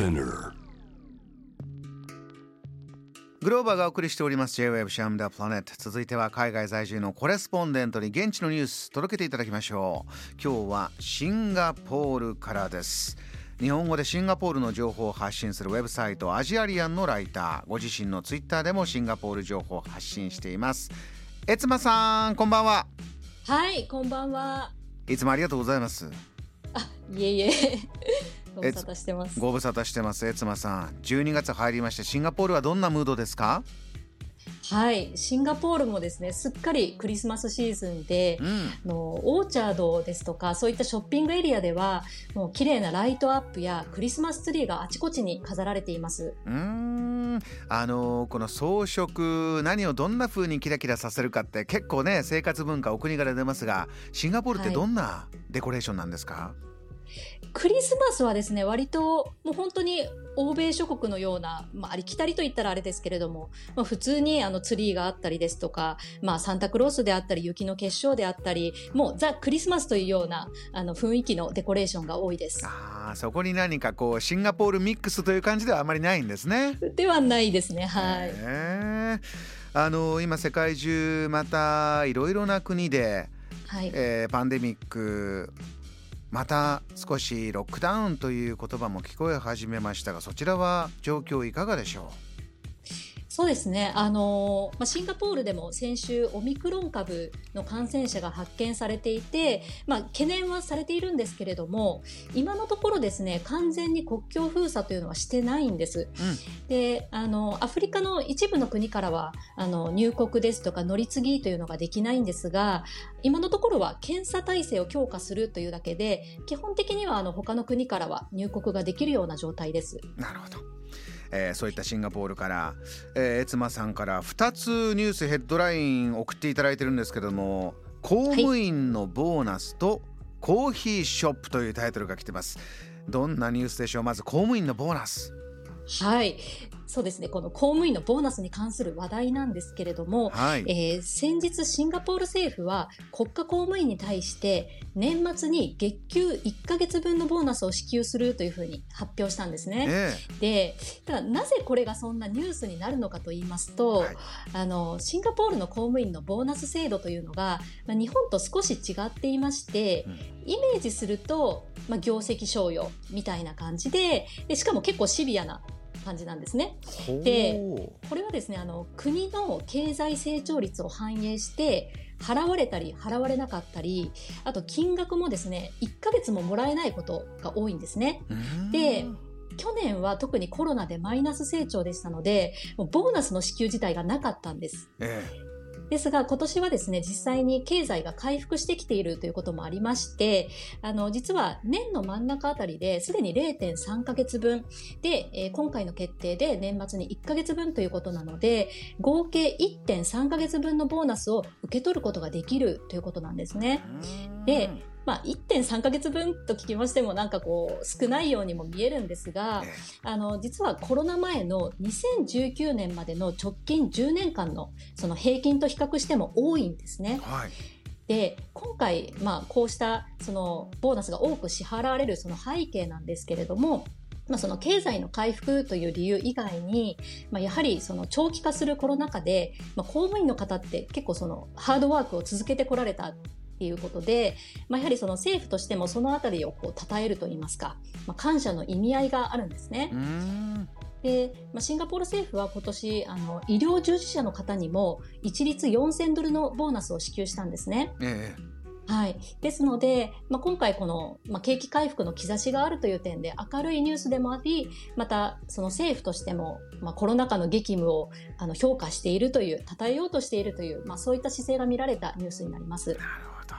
Spinner. グローバーがお送りしております。J-Web シャムダプラネット続いては海外在住のコレスポンデントに現地のニュース届けていただきましょう。今日はシンガポールからです。日本語でシンガポールの情報を発信するウェブサイトアジアリアンのライター。ご自身のツイッターでもシンガポール情報を発信しています。えつまさんこんばんは。はい、こんばんは。いつもありがとうございます。あ、いえいえ。ご無沙汰してます。ご無沙汰してます。えつまさん12月入りましてシンガポールはどんなムードですか？はい、シンガポールもですね、すっかりクリスマスシーズンで、うん。あのオーチャードですとか、そういったショッピングエリアでは、もう綺麗なライトアップやクリスマスツリーがあちこちに飾られています。うーん。あのこの装飾何をどんな風にキラキラさせるかって結構ね生活文化お国柄出ますがシンガポールってはい。どんなデコレーションなんですか、クリスマスはですね、割ともう本当に欧米諸国のような、まあ、ありきたりと言ったらあれですけれども、まあ、普通にあのツリーがあったりですとか、まあ、サンタクロースであったり、雪の結晶であったり、もうザ・クリスマスというようなあの雰囲気のデコレーションが多いです。あーそこに何かこうシンガポールミックスという感じではあまりないんですね。ではないですね、はい。あの今世界中またいろいろな国で、はい。えーパンデミックまた少しロックダウンという言葉も聞こえ始めましたがそちらは状況いかがでしょう？そうですね。あのまあ、シンガポールでも先週オミクロン株の感染者が発見されていて、まあ、懸念はされているんですけれども、今のところですね、完全に国境封鎖というのはしてないんです。う、で、あの、アフリカの一部の国からは、あの、入国ですとか乗り継ぎというのができないんですが、今のところは検査体制を強化するというだけで、基本的にはあの、他の国からは入国ができるような状態です。うん、なるほど、えーそういったシンガポールから、えー、エツマさんから2つニュースヘッドライン送っていただいてるんですけども公務員のボーナスとコーヒーショップというタイトルが来てます。どんなニュースでしょう？まず公務員のボーナス。はい。そうですね。この公務員のボーナスに関する話題なんですけれども、はい、えー先日シンガポール政府は国家公務員に対して年末に月給1ヶ月分のボーナスを支給するというふうに発表したんですね。えで、ただなぜこれがそんなニュースになるのかと言いますと、はいあの、シンガポールの公務員のボーナス制度というのが、まあ、日本と少し違っていまして、うんイメージすると、まあ、業績賞与みたいな感じでで、しかも結構シビアな感じなんですね。えでほこれはですね、あの、国の経済成長率を反映して、払われたり払われなかったり、あと金額もですね、1ヶ月ももらえないことが多いんですね。で去年は特にコロナでマイナス成長でしたので、もうボーナスの支給自体がなかったんです。えですが今年はですね、実際に経済が回復してきているということもありまして、あの、実は年の真ん中あたりですでに0.3ヶ月分で、えー今回の決定で年末に1ヶ月分ということなので、合計1.3ヶ月分のボーナスを受け取ることができるということなんですね。えでまあ、1.3ヶ月分と聞きましてもなんかこう少ないようにも見えるんですが、えあの、実はコロナ前の2019年までの直近10年間のその平均と比較しても多いんですね。はいで、今回、まあ、こうしたそのボーナスが多く支払われるその背景なんですけれども、まあ、その経済の回復という理由以外に、まあ、やはりその長期化するコロナ禍で、まあ、公務員の方って結構そのハードワークを続けてこられたっていうことで、まあ、やはりその政府としてもそのあたりをこう称えると言いますか、まあ、感謝の意味合いがあるんですね。で、まあ、シンガポール政府は今年、あの、医療従事者の方にも一律4000ドルのボーナスを支給したんですね。えはい。ですので、まあ、今回この、まあ、景気回復の兆しがあるという点で明るいニュースでもあり、またその政府としても、まあ、コロナ禍の激務をあの評価しているという、称えようとしているという、まあ、そういった姿勢が見られたニュースになりますえ。なるほど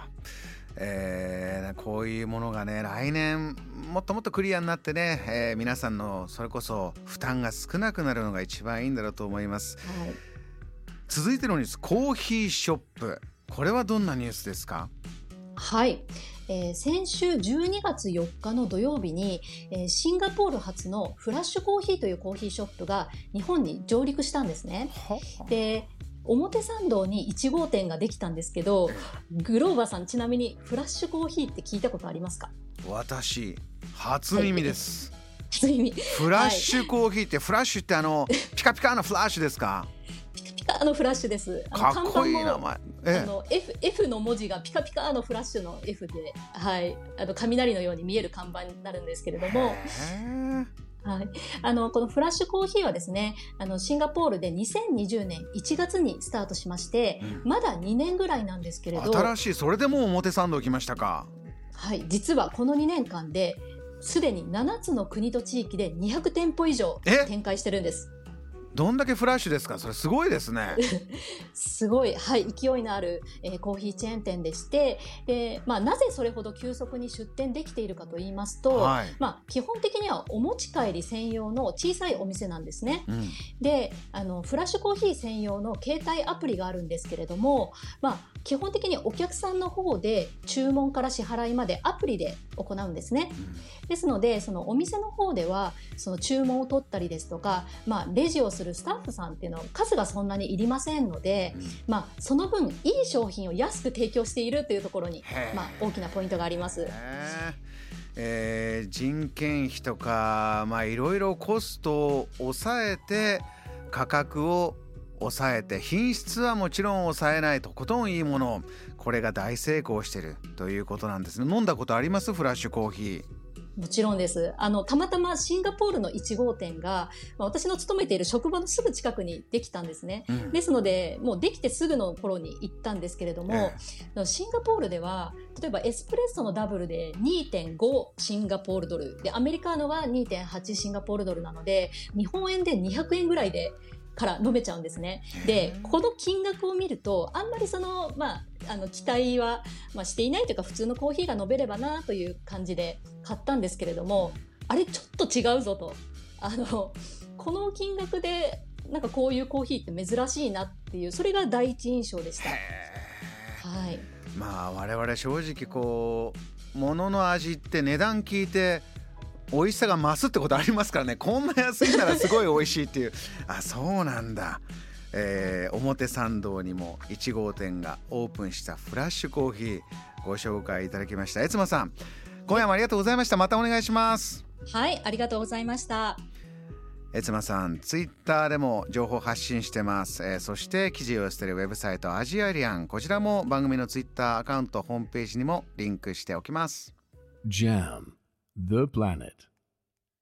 えーこういうものがね来年もっともっとクリアになってね、えー皆さんのそれこそ負担が少なくなるのが一番いいんだろうと思いますはい。続いてのニュースコーヒーショップこれはどんなニュースですか？はい。えー先週12月4日の土曜日に、えーシンガポール発のフラッシュコーヒーというコーヒーショップが日本に上陸したんですね。で、表参道に1号店ができたんですけど、グローバーさんちなみにフラッシュコーヒーって聞いたことありますか？私初耳です、初耳。フラッシュコーヒーって、フラッシュってあのピカピカのフラッシュですか？ピカピカのフラッシュです。あのかっこいい名看板も前。あえ。の F, F の文字がピカピカのフラッシュの F で、はい、あの雷のように見える看板になるんですけれども、へはい、あのこのフラッシュコーヒーはですねあのシンガポールで2020年1月にスタートしまして、うん。まだ2年ぐらいなんですけれど、新しい。それでもう表参道来ましたか。はい、実はこの2年間ですでに7つの国と地域で200店舗以上え？展開してるんです。どんだけフラッシュですか？それすごいですね。すごい、はい、勢いのある、えーコーヒーチェーン店でしてで、まあ、なぜそれほど急速に出店できているかと言いますと、はい、まあ、基本的にはお持ち帰り専用の小さいお店なんですね。うん、であのフラッシュコーヒー専用の携帯アプリがあるんですけれども、まあ、基本的にお客さんの方で注文から支払いまでアプリで行うんですね。ですのでそのお店の方ではその注文を取ったりですとか、まあ、レジをするスタッフさんっていうのは数がそんなにいりませんので、まあ、その分いい商品を安く提供しているというところにまあ、大きなポイントがあります。えー人件費とかまあいろいろコストを抑えて価格を抑えて品質はもちろん抑えないとことんいいものこれが大成功してるということなんですね。飲んだことあります？フラッシュコーヒー。もちろんです。あの、たまたまシンガポールの1号店が、まあ私の勤めている職場のすぐ近くにできたんですね。うん。ですので、もうできてすぐの頃に行ったんですけれども、シンガポールでは、例えばエスプレッソのダブルで2.5シンガポールドル、で、アメリカーノは2.8シンガポールドルなので、日本円で200円ぐらいで、から飲めちゃうんですね。で、この金額を見ると、あんまりその、まあ、あの、期待は、まあ、していないというか、普通のコーヒーが飲めればなという感じで買ったんですけれども、あれ、ちょっと違うぞと。あの、この金額で、なんかこういうコーヒーって珍しいなっていう、それが第一印象でした。へはい。ーまあ我々正直こう物の味って値段聞いて美味しさが増すってことありますからね。こんな安いならすごい美味しいっていう。あそうなんだ、えー表参道にも1号店がオープンしたフラッシュコーヒーご紹介いただきました。悦馬さん今夜もありがとうございました。またお願いします。はい、ありがとうございました。悦馬さんツイッターでも情報発信してます、えーそして記事を寄せてるウェブサイトアジアリアン。こちらも番組のツイッターアカウントホームページにもリンクしておきます。Jam, the planet.